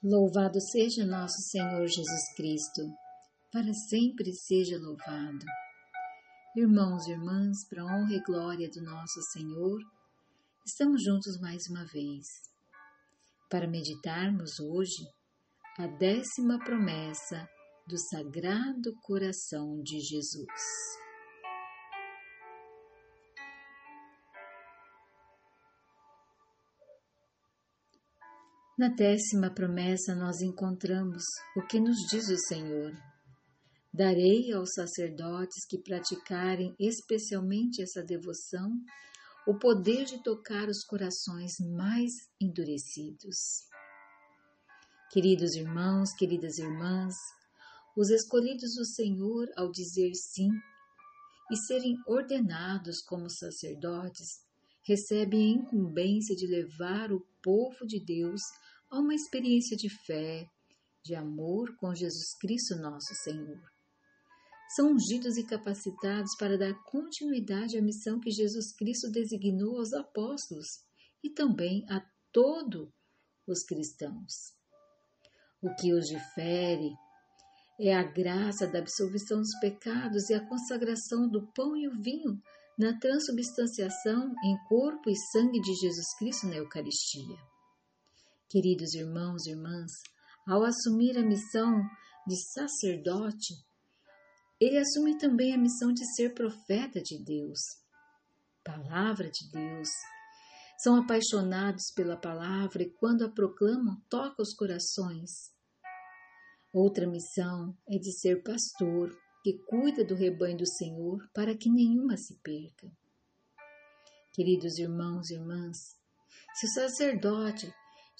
Louvado seja nosso Senhor Jesus Cristo, para sempre seja louvado. Irmãos e irmãs, para honra e glória do nosso Senhor, estamos juntos mais uma vez para meditarmos hoje a décima promessa do Sagrado Coração de Jesus. Na décima promessa, nós encontramos o que nos diz o Senhor: Darei aos sacerdotes que praticarem especialmente essa devoção o poder de tocar os corações mais endurecidos. Queridos irmãos, queridas irmãs, os escolhidos do Senhor, ao dizer sim e serem ordenados como sacerdotes, recebem a incumbência de levar o povo de Deus a uma experiência de fé, de amor com Jesus Cristo, nosso Senhor. São ungidos e capacitados para dar continuidade à missão que Jesus Cristo designou aos apóstolos e também a todos os cristãos. O que os difere é a graça da absolvição dos pecados e a consagração do pão e o vinho na transubstanciação em corpo e sangue de Jesus Cristo na Eucaristia. Queridos irmãos e irmãs, ao assumir a missão de sacerdote, ele assume também a missão de ser profeta de Deus, palavra de Deus. São apaixonados pela palavra e, quando a proclamam, toca os corações. Outra missão é de ser pastor, que cuida do rebanho do Senhor para que nenhuma se perca. Queridos irmãos e irmãs, se o sacerdote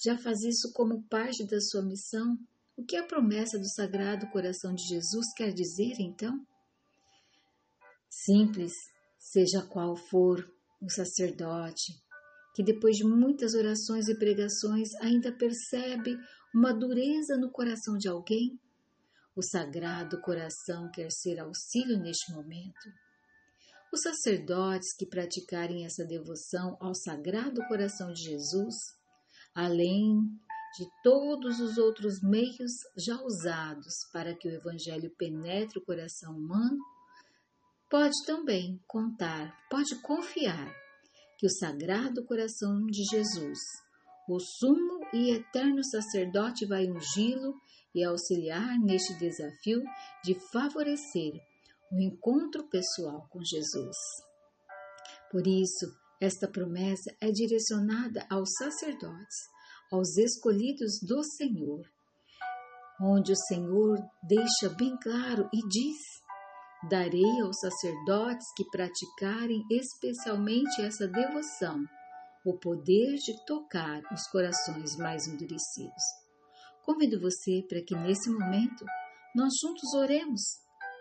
já faz isso como parte da sua missão, o que a promessa do Sagrado Coração de Jesus quer dizer então? Simples, seja qual for o sacerdote, que depois de muitas orações e pregações ainda percebe uma dureza no coração de alguém, o Sagrado Coração quer ser auxílio neste momento. Os sacerdotes que praticarem essa devoção ao Sagrado Coração de Jesus, além de todos os outros meios já usados para que o Evangelho penetre o coração humano, pode também contar, pode confiar que o Sagrado Coração de Jesus, o sumo e eterno sacerdote, vai ungí-lo e auxiliar neste desafio de favorecer o encontro pessoal com Jesus. Por isso, esta promessa é direcionada aos sacerdotes, aos escolhidos do Senhor, onde o Senhor deixa bem claro e diz: Darei aos sacerdotes que praticarem especialmente essa devoção o poder de tocar os corações mais endurecidos. Convido você para que nesse momento nós juntos oremos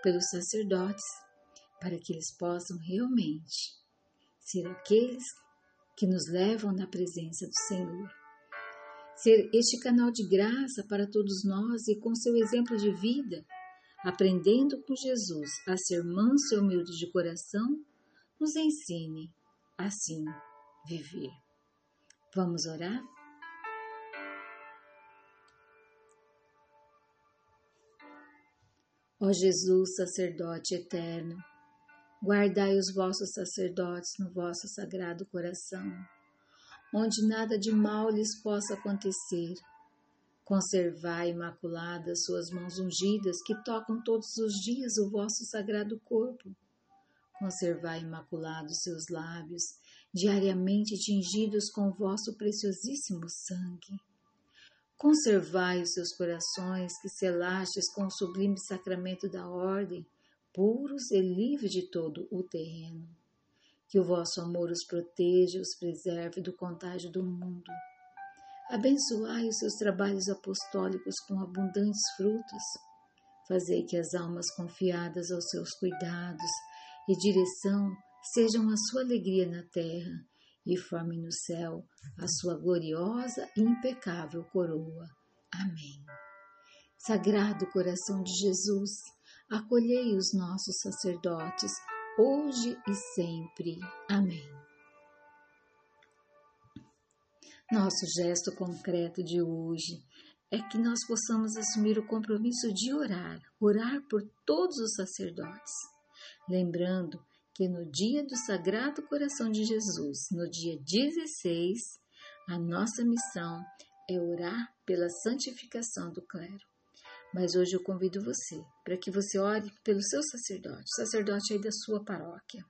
pelos sacerdotes, para que eles possam realmente ser aqueles que nos levam na presença do Senhor. Ser este canal de graça para todos nós e com seu exemplo de vida, aprendendo com Jesus a ser manso e humilde de coração, nos ensine assim viver. Vamos orar? Ó Jesus, sacerdote eterno, guardai os vossos sacerdotes no vosso sagrado coração, onde nada de mal lhes possa acontecer. Conservai imaculadas suas mãos ungidas que tocam todos os dias o vosso sagrado corpo. Conservai imaculados seus lábios, diariamente tingidos com o vosso preciosíssimo sangue Conservai os seus corações, que selastes com o sublime sacramento da ordem, puros e livres de todo o terreno. Que o vosso amor os proteja e os preserve do contágio do mundo. Abençoai os seus trabalhos apostólicos com abundantes frutos. Fazei que as almas confiadas aos seus cuidados e direção sejam a sua alegria na terra e forme no céu a sua gloriosa e impecável coroa. Amém. Sagrado coração de Jesus, acolhei os nossos sacerdotes, hoje e sempre. Amém. Nosso gesto concreto de hoje é que nós possamos assumir o compromisso de orar, orar por todos os sacerdotes, lembrando que no dia do Sagrado Coração de Jesus, no dia 16, a nossa missão é orar pela santificação do clero. Mas hoje eu convido você para que você ore pelo seu sacerdote, sacerdote aí da sua paróquia,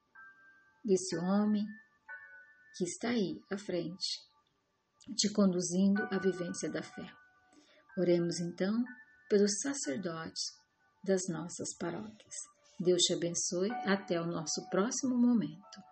desse homem que está aí à frente, te conduzindo à vivência da fé. Oremos então pelos sacerdotes das nossas paróquias. Deus te abençoe. Até o nosso próximo momento.